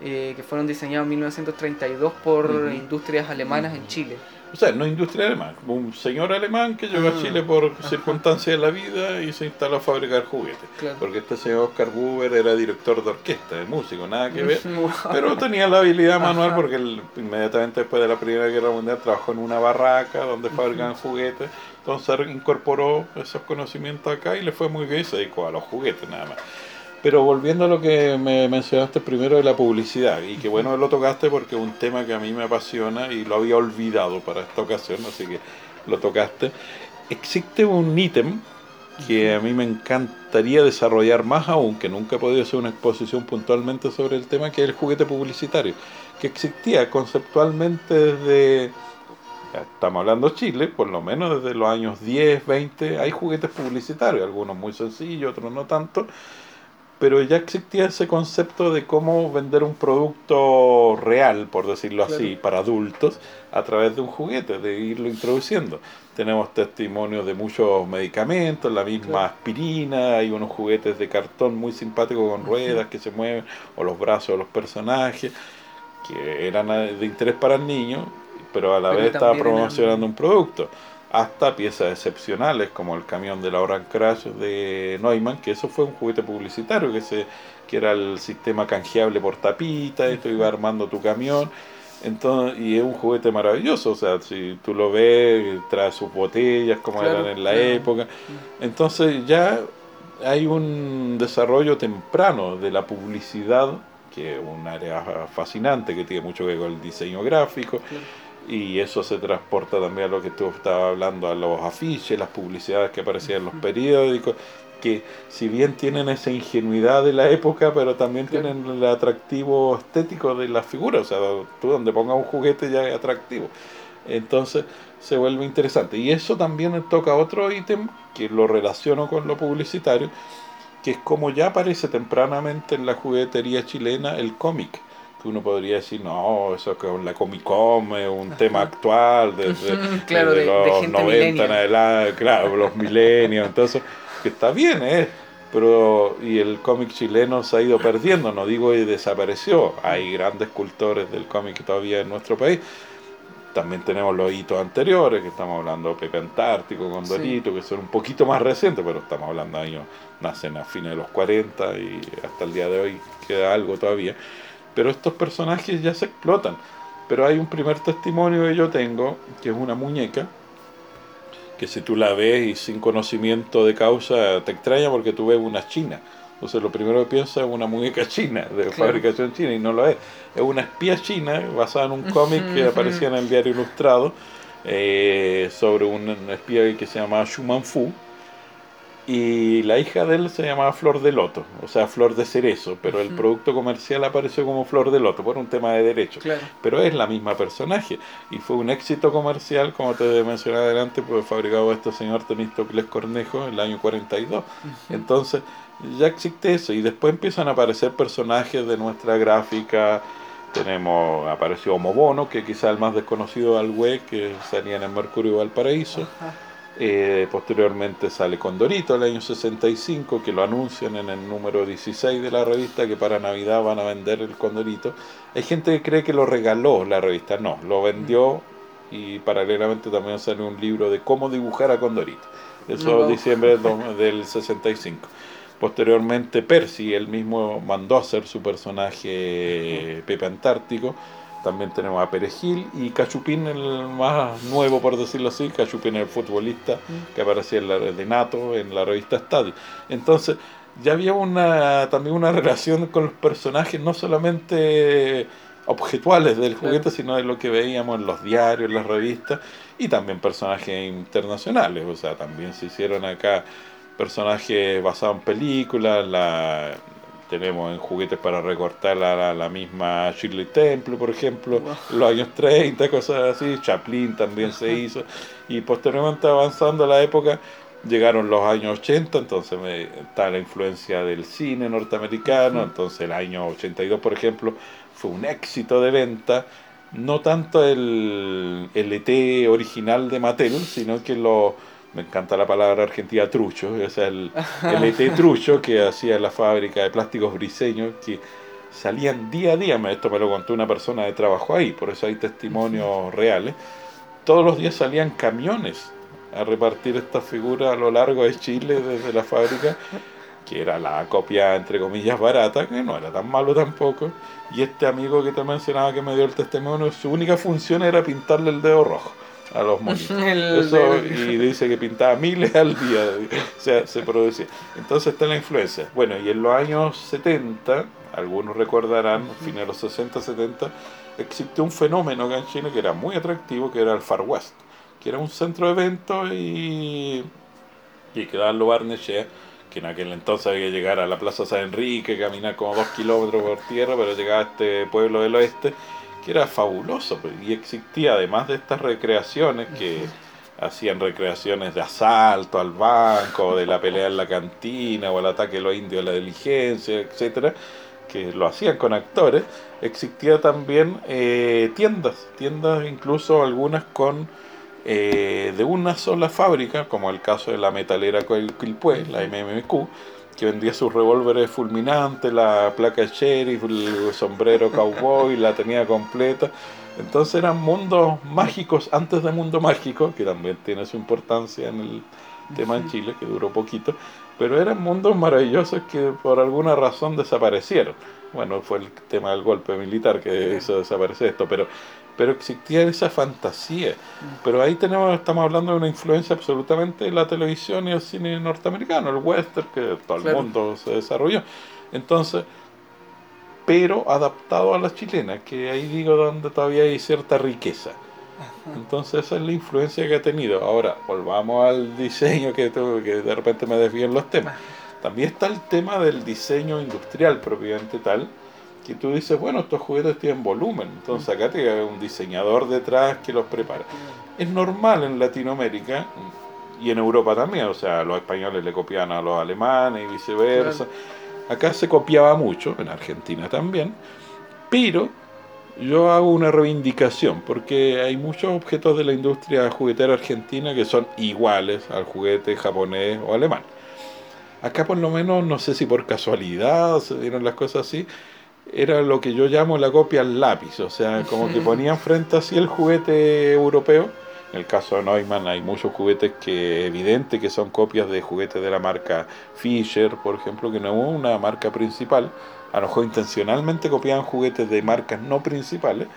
eh, que fueron diseñados en 1932 por industrias alemanas en Chile. O sea, no industria alemana, un señor alemán que llegó a ah. Chile por circunstancias de la vida y se instaló a fabricar juguetes. Porque este señor Oscar Buber era director de orquesta, de músico, nada que ver, [laughs] pero tenía la habilidad manual porque inmediatamente después de la Primera Guerra Mundial trabajó en una barraca donde fabricaban juguetes, entonces incorporó esos conocimientos acá y le fue muy bien y se dedicó a los juguetes nada más. Pero volviendo a lo que me mencionaste primero de la publicidad, y que bueno lo tocaste porque es un tema que a mí me apasiona y lo había olvidado para esta ocasión, así que lo tocaste. Existe un ítem que a mí me encantaría desarrollar más aún, que nunca he podido hacer una exposición puntualmente sobre el tema, que es el juguete publicitario, que existía conceptualmente desde, estamos hablando de Chile, por lo menos desde los años 10, 20, hay juguetes publicitarios, algunos muy sencillos, otros no tanto, pero ya existía ese concepto de cómo vender un producto real, por decirlo así, para adultos, a través de un juguete, de irlo introduciendo. Tenemos testimonios de muchos medicamentos, la misma aspirina, hay unos juguetes de cartón muy simpáticos con ruedas que se mueven, o los brazos de los personajes, que eran de interés para el niño, pero a la vez estaba promocionando un producto hasta piezas excepcionales como el camión de la Oran Crash de Neumann, que eso fue un juguete publicitario, que, se, que era el sistema canjeable por tapita, esto iba armando tu camión. Entonces, y es un juguete maravilloso, o sea, si tú lo ves, trae sus botellas como eran en la época. Entonces ya hay un desarrollo temprano de la publicidad, que es un área fascinante que tiene mucho que ver con el diseño gráfico y eso se transporta también a lo que tú estabas hablando, a los afiches, las publicidades que aparecían en los periódicos, que si bien tienen esa ingenuidad de la época, pero también tienen el atractivo estético de la figura, o sea, tú donde pongas un juguete ya es atractivo. Entonces se vuelve interesante. Y eso también toca otro ítem que lo relaciono con lo publicitario, que es como ya aparece tempranamente en la juguetería chilena el cómic uno podría decir, no, eso es con la Comic Con es un tema actual, [laughs] desde, los 90 en adelante, claro, los milenios, entonces, que está bien, ¿eh? Pero, y el cómic chileno se ha ido perdiendo, no digo y desapareció, hay grandes cultores del cómic todavía en nuestro país, también tenemos los hitos anteriores, que estamos hablando de Pepe Antártico, Condorito, que son un poquito más recientes, pero estamos hablando de años, nacen a fines de los 40 y hasta el día de hoy queda algo todavía. Pero estos personajes ya se explotan. Pero hay un primer testimonio que yo tengo, que es una muñeca, que si tú la ves y sin conocimiento de causa te extraña porque tú ves una china. Entonces lo primero que piensas es una muñeca china, de fabricación china, y no lo es. Es una espía china basada en un cómic que aparecía en el diario ilustrado eh, sobre un espía que se llamaba Schumann Fu y la hija de él se llamaba Flor de Loto, o sea, Flor de Cerezo, pero el producto comercial apareció como Flor de Loto por un tema de derecho. Pero es la misma personaje y fue un éxito comercial, como te mencioné adelante, pues fabricado este señor Temístocles Cornejo en el año 42. Entonces, ya existe eso y después empiezan a aparecer personajes de nuestra gráfica. Tenemos, apareció Homo que quizá el más desconocido al web, que salía en el Mercurio Valparaíso. Eh, posteriormente sale Condorito el año 65, que lo anuncian en el número 16 de la revista, que para Navidad van a vender el Condorito. Hay gente que cree que lo regaló la revista, no, lo vendió y paralelamente también sale un libro de cómo dibujar a Condorito. Eso es diciembre del 65. Posteriormente Percy, él mismo mandó a hacer su personaje Pepe Antártico también tenemos a Perejil y Cachupín, el más nuevo, por decirlo así. Cachupín el futbolista mm. que aparecía en la, de Nato en la revista Estadio. Entonces, ya había una, también una relación con los personajes, no solamente objetuales del juguete, sino de lo que veíamos en los diarios, en las revistas, y también personajes internacionales. O sea, también se hicieron acá personajes basados en películas, la tenemos en juguetes para recortar la, la, misma Shirley Temple, por ejemplo, los años 30, cosas así. Chaplin también se hizo. Y posteriormente avanzando la época, llegaron los años 80, entonces me, está la influencia del cine norteamericano. Entonces el año 82, por ejemplo, fue un éxito de venta. No tanto el, el ET original de Mattel, sino que lo me encanta la palabra argentina trucho, o sea, el, el ET trucho que hacía la fábrica de plásticos briseños, que salían día a día, esto me lo contó una persona de trabajo ahí, por eso hay testimonios reales, todos los días salían camiones a repartir estas figuras a lo largo de Chile desde la fábrica, que era la copia entre comillas barata, que no era tan malo tampoco. Y este amigo que te mencionaba que me dio el testimonio, su única función era pintarle el dedo rojo a los monitos. [laughs] y dice que pintaba miles al día, [laughs] o sea, se producía. Entonces está la influencia. Bueno, y en los años 70, algunos recordarán, finales de los 60, 70, existió un fenómeno acá en Chile que era muy atractivo, que era el Far West, que era un centro de eventos y, y quedaba en Barnechea, que en aquel entonces había que llegar a la Plaza San Enrique, caminar como dos kilómetros por tierra, pero llegaba a este pueblo del oeste, que era fabuloso, y existía además de estas recreaciones que hacían recreaciones de asalto al banco, de la pelea en la cantina, o el ataque de los indios a la diligencia, etcétera, que lo hacían con actores, existía también eh, tiendas, tiendas incluso algunas con eh, de una sola fábrica, como el caso de la metalera Quilpue, la MMQ, que vendía sus revólveres fulminantes, la placa sheriff, el sombrero cowboy, la tenía completa. Entonces eran mundos mágicos antes de mundo mágico, que también tiene su importancia en el tema en Chile, que duró poquito, pero eran mundos maravillosos que por alguna razón desaparecieron. Bueno, fue el tema del golpe militar que hizo desaparecer esto, pero, pero existía esa fantasía. Pero ahí tenemos, estamos hablando de una influencia absolutamente de la televisión y el cine norteamericano, el western, que todo el mundo se desarrolló. Entonces, pero adaptado a la chilena, que ahí digo donde todavía hay cierta riqueza. Entonces esa es la influencia que ha tenido. Ahora, volvamos al diseño que, que de repente me desvían los temas. También está el tema del diseño industrial propiamente tal, que tú dices, bueno, estos juguetes tienen volumen, entonces acá tiene un diseñador detrás que los prepara. Es normal en Latinoamérica y en Europa también, o sea, los españoles le copian a los alemanes y viceversa. Acá se copiaba mucho, en Argentina también, pero yo hago una reivindicación porque hay muchos objetos de la industria juguetera argentina que son iguales al juguete japonés o alemán. Acá por lo menos, no sé si por casualidad se dieron las cosas así, era lo que yo llamo la copia al lápiz, o sea, como que ponían frente así el juguete europeo. En el caso de Neumann hay muchos juguetes que evidente que son copias de juguetes de la marca Fisher, por ejemplo, que no es una marca principal, a lo mejor intencionalmente copiaban juguetes de marcas no principales,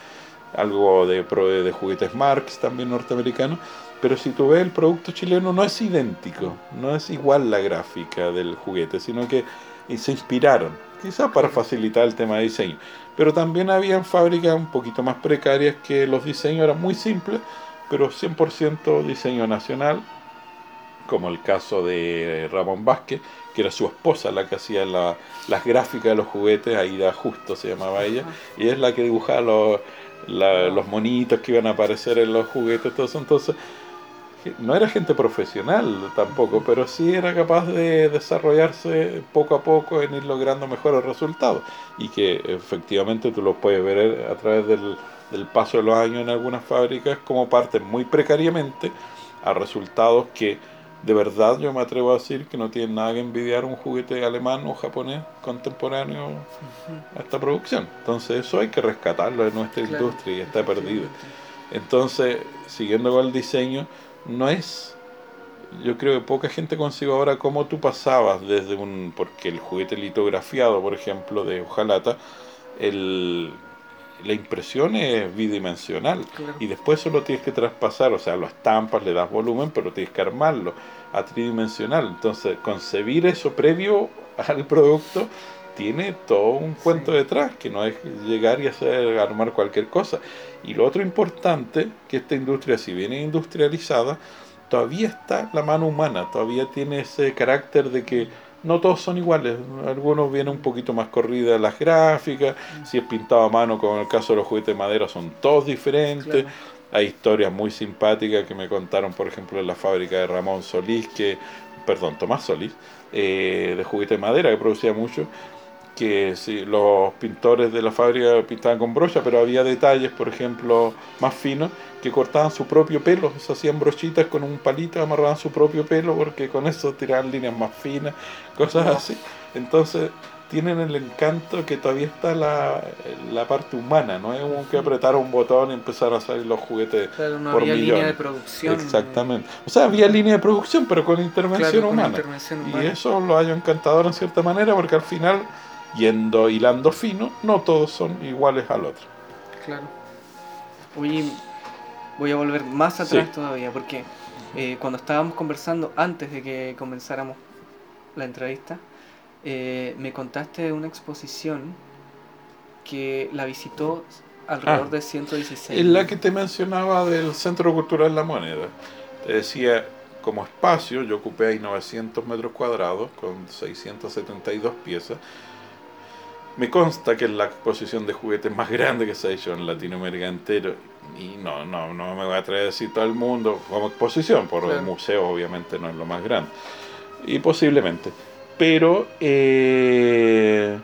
algo de, de juguetes Marx también norteamericanos, pero si tú ves el producto chileno no es idéntico, no es igual la gráfica del juguete, sino que se inspiraron, quizás para facilitar el tema de diseño. Pero también habían fábricas un poquito más precarias que los diseños eran muy simples, pero 100% diseño nacional, como el caso de Ramón Vázquez, que era su esposa la que hacía las gráficas de los juguetes, Aida Justo se llamaba ella, y es la que dibujaba los, los monitos que iban a aparecer en los juguetes, todo eso. Entonces, no era gente profesional tampoco, pero sí era capaz de desarrollarse poco a poco en ir logrando mejores resultados y que efectivamente tú lo puedes ver a través del, del paso de los años en algunas fábricas como parten muy precariamente a resultados que de verdad yo me atrevo a decir que no tiene nada que envidiar un juguete alemán o japonés contemporáneo a esta producción. Entonces eso hay que rescatarlo de nuestra industria y está perdido. Entonces, siguiendo con el diseño, no es... Yo creo que poca gente consigue ahora cómo tú pasabas desde un... Porque el juguete litografiado, por ejemplo, de hojalata, el, la impresión es bidimensional y después solo tienes que traspasar, o sea, lo estampas, le das volumen, pero tienes que armarlo a tridimensional. Entonces, concebir eso previo al producto tiene todo un cuento detrás, que no es llegar y hacer armar cualquier cosa. Y lo otro importante, que esta industria, si viene industrializada, todavía está la mano humana, todavía tiene ese carácter de que no todos son iguales. Algunos vienen un poquito más corridas las gráficas, mm. si es pintado a mano, como en el caso de los juguetes de madera, son todos diferentes. Hay historias muy simpáticas que me contaron, por ejemplo, en la fábrica de Ramón Solís, que, perdón, Tomás Solís, eh, de juguete de madera, que producía mucho, que sí, los pintores de la fábrica pintaban con brocha, pero había detalles, por ejemplo, más finos, que cortaban su propio pelo, se hacían brochitas con un palito, amarraban su propio pelo, porque con eso tiraban líneas más finas, cosas así. Entonces, tienen el encanto que todavía está la, la parte humana, no es como que apretar un botón y empezar a salir los juguetes Claro, no por había millones. línea de producción. Exactamente. O sea, había línea de producción, pero con intervención Claro, con humana. Y eso lo hallo encantador en cierta manera, porque al final, yendo hilando fino, no todos son iguales al otro. Claro. Oye, voy a volver más atrás Sí. todavía, porque eh, cuando estábamos conversando, antes de que comenzáramos la entrevista, eh, me contaste de una exposición que la visitó alrededor Ah. de 116. Es la que te mencionaba del Centro Cultural La Moneda. Te decía, como espacio, yo ocupé ahí 900 metros cuadrados con 672 piezas. Me consta que es la exposición de juguetes más grande que se ha hecho en Latinoamérica entero. Y no, no, no me voy a atrever a decir todo el mundo como exposición, por Claro. el museo obviamente no es lo más grande. Y posiblemente. Pero eh,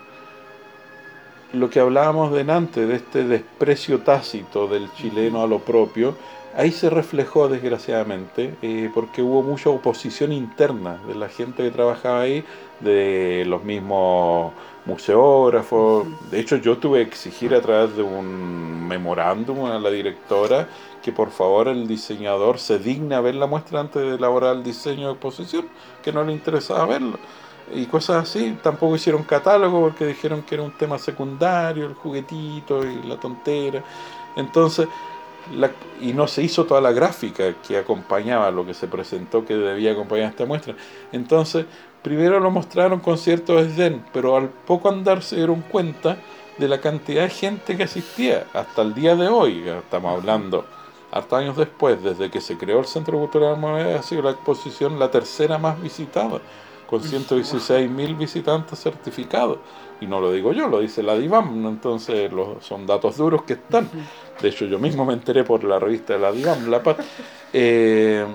lo que hablábamos delante, de este desprecio tácito del chileno a lo propio, ahí se reflejó desgraciadamente, eh, porque hubo mucha oposición interna de la gente que trabajaba ahí, de los mismos museógrafos. De hecho, yo tuve que exigir a través de un memorándum a la directora que por favor el diseñador se digne a ver la muestra antes de elaborar el diseño de exposición, que no le interesaba verlo y cosas así. Tampoco hicieron catálogo porque dijeron que era un tema secundario, el juguetito y la tontera. Entonces, la- y no se hizo toda la gráfica que acompañaba lo que se presentó que debía acompañar esta muestra. Entonces, primero lo mostraron con cierto desdén, pero al poco andar se dieron cuenta de la cantidad de gente que asistía. Hasta el día de hoy, estamos hablando, hartos años después, desde que se creó el Centro Cultural Moneda, ha sido la exposición la tercera más visitada con 116 mil visitantes certificados. Y no lo digo yo, lo dice la DIVAM, entonces los- son datos duros que están. De hecho, yo mismo me enteré por la revista de la DIVAM, La Paz. Eh,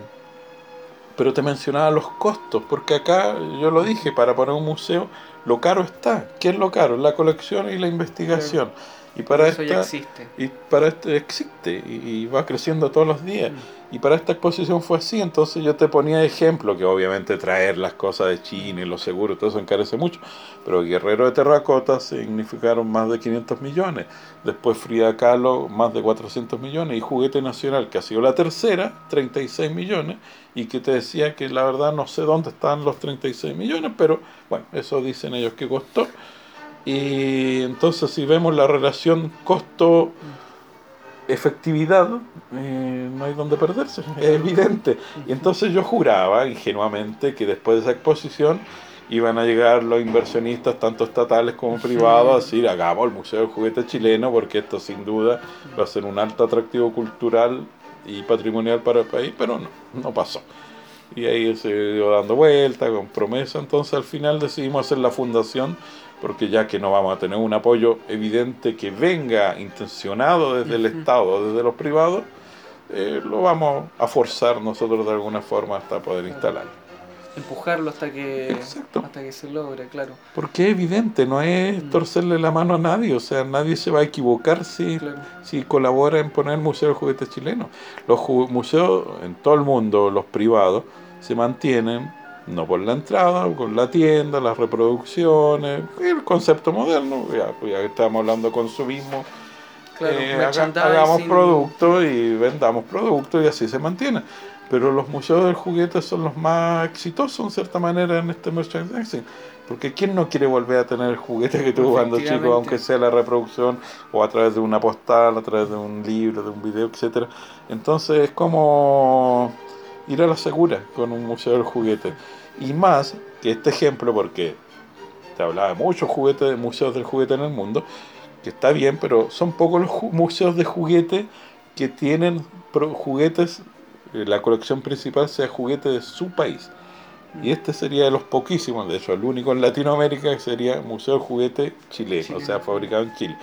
pero te mencionaba los costos, porque acá, yo lo dije, para poner un museo, lo caro está. ¿Qué es lo caro? La colección y la investigación. Y para Eso ya esta, existe. y para este existe y, y va creciendo todos los días. Mm. Y para esta exposición fue así, entonces yo te ponía de ejemplo que obviamente traer las cosas de China y los seguros, todo eso encarece mucho, pero Guerrero de Terracota significaron más de 500 millones, después Frida Kahlo más de 400 millones y Juguete Nacional, que ha sido la tercera, 36 millones, y que te decía que la verdad no sé dónde están los 36 millones, pero bueno, eso dicen ellos que costó. Y entonces si vemos la relación costo efectividad, eh, no hay donde perderse, es evidente. Y entonces yo juraba ingenuamente que después de esa exposición iban a llegar los inversionistas, tanto estatales como privados, a decir, hagamos el Museo del Juguete Chileno, porque esto sin duda va a ser un alto atractivo cultural y patrimonial para el país, pero no, no pasó. Y ahí se dio dando vuelta con promesa, entonces al final decidimos hacer la fundación porque ya que no vamos a tener un apoyo evidente que venga intencionado desde el. Estado, desde los privados, eh, lo vamos a forzar nosotros de alguna forma hasta poder instalar. Empujarlo hasta que, Exacto. hasta que se logre, claro. Porque es evidente, no es Mm. torcerle la mano a nadie, o sea, nadie se va a equivocar si, claro. si colabora en poner el Museo del Juguete Chileno. Los museos en todo el mundo, los privados, se mantienen no por la entrada, con la tienda, las reproducciones, el concepto moderno, ya, pues ya que estamos hablando de consumismo, Claro, eh, hagamos productos y vendamos productos y así se mantiene. Pero los museos del juguete son los más exitosos en cierta manera en este merchandising. Porque ¿quién no quiere volver a tener el juguete que tuvo cuando chico, aunque sea la reproducción o a través de una postal, a través de un libro, de un video, etcétera? Entonces es como ir a la segura con un museo del juguete. Y más que este ejemplo, porque te hablaba de muchos juguetes, de museos del juguete en el mundo, que está bien, pero son pocos los museos de juguete que tienen juguetes, eh, la colección principal sea juguete de su país. Y este sería de los poquísimos, de hecho, el único en Latinoamérica que sería Museo del Juguete chileno, o sea, fabricado en Chile.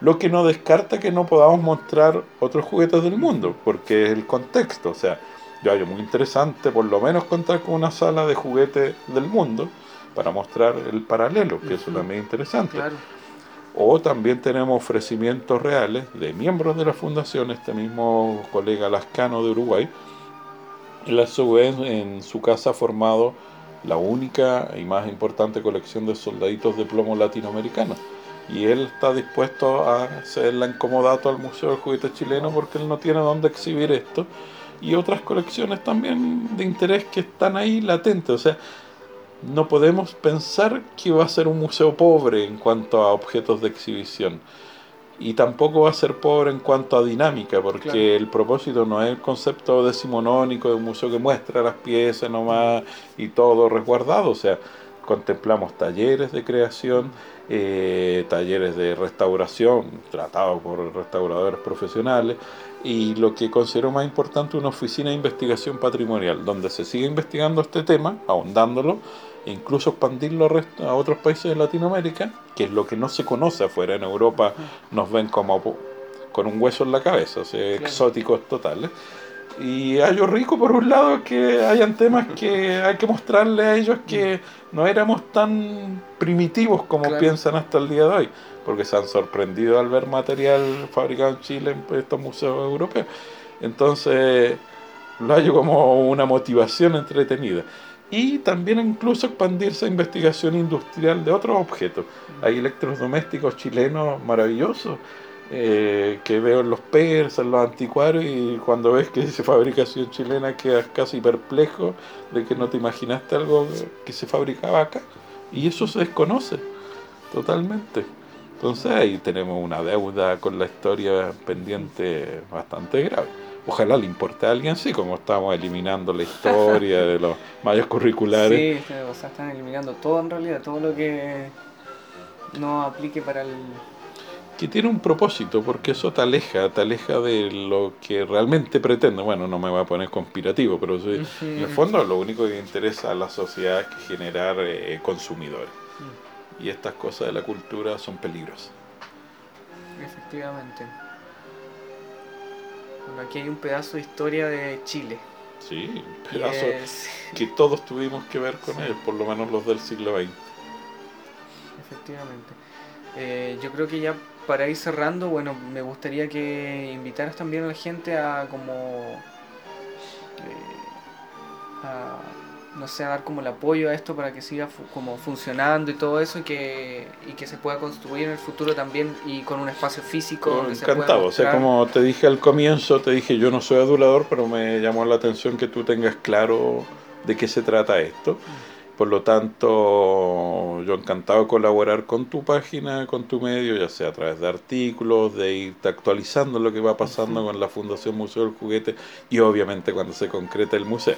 Lo que no descarta que no podamos mostrar otros juguetes del mundo, porque es el contexto. O sea, yo hallo muy interesante por lo menos contar con una sala de juguete del mundo para mostrar el paralelo, que eso Ujú. también es interesante. Claro. O también tenemos ofrecimientos reales de miembros de la fundación, este mismo colega Lascano de Uruguay, él a su vez en su casa ha formado la única y más importante colección de soldaditos de plomo latinoamericanos. Y él está dispuesto a hacerla en comodato al Museo del Juguete Chileno porque él no tiene dónde exhibir esto. Y otras colecciones también de interés que están ahí latentes. O sea, no podemos pensar que va a ser un museo pobre en cuanto a objetos de exhibición. Y tampoco va a ser pobre en cuanto a dinámica, porque el propósito no es el concepto decimonónico de un museo que muestra las piezas nomás y todo resguardado, o sea, contemplamos talleres de creación, eh, talleres de restauración, tratados por restauradores profesionales, y lo que considero más importante, una oficina de investigación patrimonial, donde se sigue investigando este tema, ahondándolo, e incluso expandirlo a otros países de Latinoamérica, que es lo que no se conoce afuera. En Europa nos ven como con un hueso en la cabeza, o sea, exóticos totales. Y hay algo rico, por un lado, que hayan temas que hay que mostrarle a ellos que no éramos tan primitivos como piensan hasta el día de hoy, porque se han sorprendido al ver material fabricado en Chile en estos museos europeos. Entonces, lo hallo como una motivación entretenida y también incluso expandirse a investigación industrial de otros objetos. Hay electrodomésticos chilenos maravillosos eh, que veo en los persas, en los anticuarios y cuando ves que dice fabricación chilena quedas casi perplejo de que no te imaginaste algo que se fabricaba acá y eso se desconoce totalmente. Entonces ahí tenemos una deuda con la historia pendiente bastante grave ojalá le importe a alguien, sí, como estamos eliminando la historia de los [laughs] mayos curriculares. Sí, o sea, están eliminando todo en realidad, todo lo que no aplique para el... Que tiene un propósito, porque eso te aleja, te aleja de lo que realmente pretende. Bueno, no me voy a poner conspirativo, pero en el fondo lo único que interesa a la sociedad es generar eh, consumidores. Mm. Y estas cosas de la cultura son peligrosas. Efectivamente. Bueno, aquí hay un pedazo de historia de Chile. Sí, un pedazo que todos tuvimos que ver con él, por lo menos los del siglo XX. Efectivamente. Eh, yo creo que ya para ir cerrando, bueno, me gustaría que invitaras también a la gente a como eh, a no sé, dar como el apoyo a esto para que siga como funcionando y todo eso y que, y que se pueda construir en el futuro también y con un espacio físico. encantado, o sea, como te dije al comienzo, te dije yo no soy adulador, pero me llamó la atención que tú tengas claro de qué se trata esto. Mm. Por lo tanto, yo encantado de colaborar con tu página, con tu medio, ya sea a través de artículos, de irte actualizando lo que va pasando con la Fundación Museo del Juguete y obviamente cuando se concreta el museo.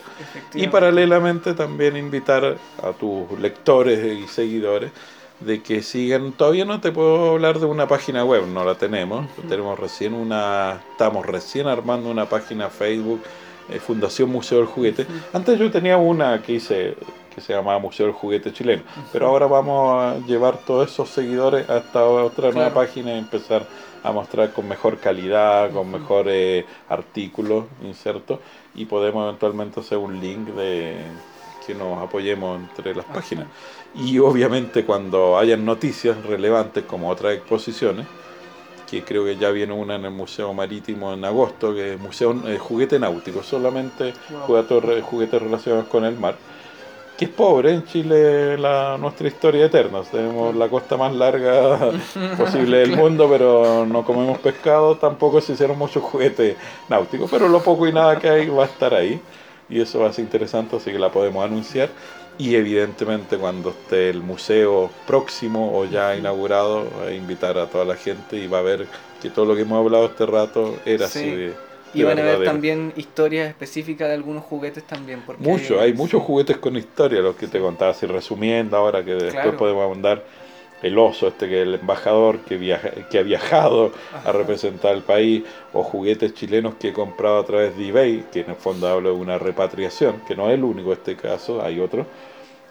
Y paralelamente también invitar a tus lectores y seguidores de que sigan, todavía no te puedo hablar de una página web, no la tenemos, tenemos recién una, estamos recién armando una página Facebook, eh, Fundación Museo del Juguete. Antes yo tenía una que hice que se llamaba Museo del Juguete Chileno. Pero ahora vamos a llevar todos esos seguidores a esta otra nueva página y empezar a mostrar con mejor calidad, con mejores artículos insertos y podemos eventualmente hacer un link de que nos apoyemos entre las páginas. Y obviamente cuando hayan noticias relevantes como otras exposiciones, que creo que ya viene una en el Museo Marítimo en agosto, que es Museo eh, Juguete Náutico, solamente juguetes relacionados con el mar que es pobre en Chile la nuestra historia eterna. Tenemos la costa más larga [laughs] posible del mundo, pero no comemos pescado, tampoco se hicieron muchos juguetes náuticos, pero lo poco y nada que hay va a estar ahí y eso va a ser interesante, así que la podemos anunciar. Y evidentemente cuando esté el museo próximo o ya inaugurado, a invitar a toda la gente y va a ver que todo lo que hemos hablado este rato era así de y van a ver también historias específicas de algunos juguetes también. Mucho, hay, muchos juguetes con historia, los que te contaba, así resumiendo ahora que después podemos mandar el oso, este que es el embajador que, viaja, que ha viajado a representar el país, o juguetes chilenos que he comprado a través de eBay, que en el fondo hablo de una repatriación, que no es el único este caso, hay otro,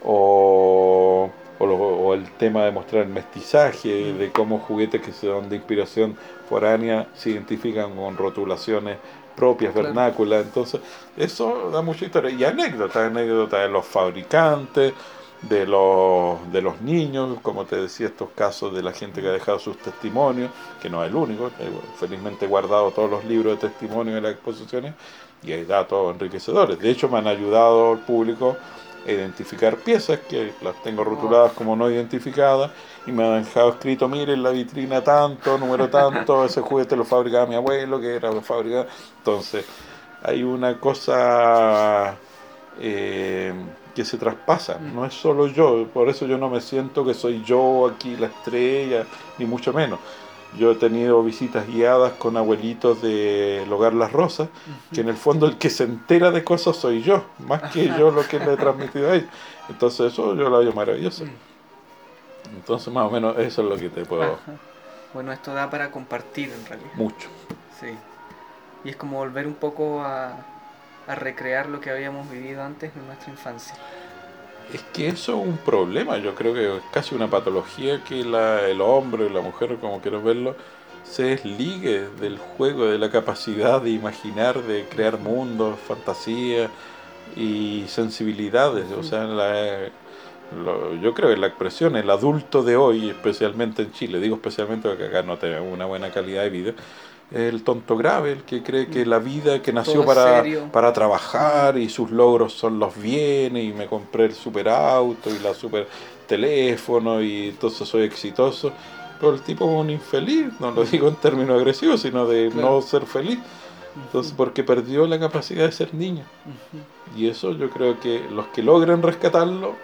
o, o, el tema de mostrar el mestizaje, mm. de cómo juguetes que se dan de inspiración foránea se identifican con rotulaciones propias, vernáculas, entonces eso da mucha historia. Y anécdotas, anécdotas de los fabricantes, de los, de los niños, como te decía, estos casos de la gente que ha dejado sus testimonios, que no es el único, felizmente he guardado todos los libros de testimonio de las exposiciones y hay datos enriquecedores. De hecho, me han ayudado el público identificar piezas que las tengo rotuladas como no identificadas y me han dejado escrito, mire, en la vitrina tanto, número tanto, ese juguete lo fabricaba mi abuelo, que era lo fabricado. Entonces, hay una cosa eh, que se traspasa, no es solo yo, por eso yo no me siento que soy yo aquí la estrella, ni mucho menos. Yo he tenido visitas guiadas con abuelitos de Hogar Las Rosas, que en el fondo el que se entera de cosas soy yo, más que yo lo que le he transmitido a ellos. Entonces eso yo lo veo maravilloso. Mm. Entonces más o menos eso es lo que te puedo... Bueno, esto da para compartir en realidad. Mucho. Sí. Y es como volver un poco a, a recrear lo que habíamos vivido antes en nuestra infancia. Es que eso es un problema, yo creo que es casi una patología que la, el hombre o la mujer, como quiero verlo, se desligue del juego, de la capacidad de imaginar, de crear mundos, fantasías y sensibilidades. O sea, yo creo que la expresión, el adulto de hoy, especialmente en Chile, digo especialmente porque acá no tenemos una buena calidad de vida, el tonto grave, el que cree que la vida que nació para, para trabajar y sus logros son los bienes y me compré el super auto y la super teléfono y entonces soy exitoso. Pero el tipo es un infeliz, no lo digo en términos agresivos, sino de no ser feliz. Entonces, porque perdió la capacidad de ser niño. Y eso yo creo que los que logran rescatarlo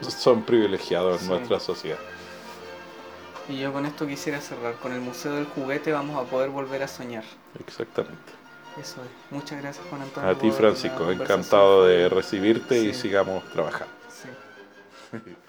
son privilegiados en nuestra sociedad. Y yo con esto quisiera cerrar. Con el Museo del Juguete vamos a poder volver a soñar. Exactamente. Eso es. Muchas gracias, Juan Antonio. A ti, Francisco. Encantado de recibirte y sigamos trabajando. Sí. [laughs]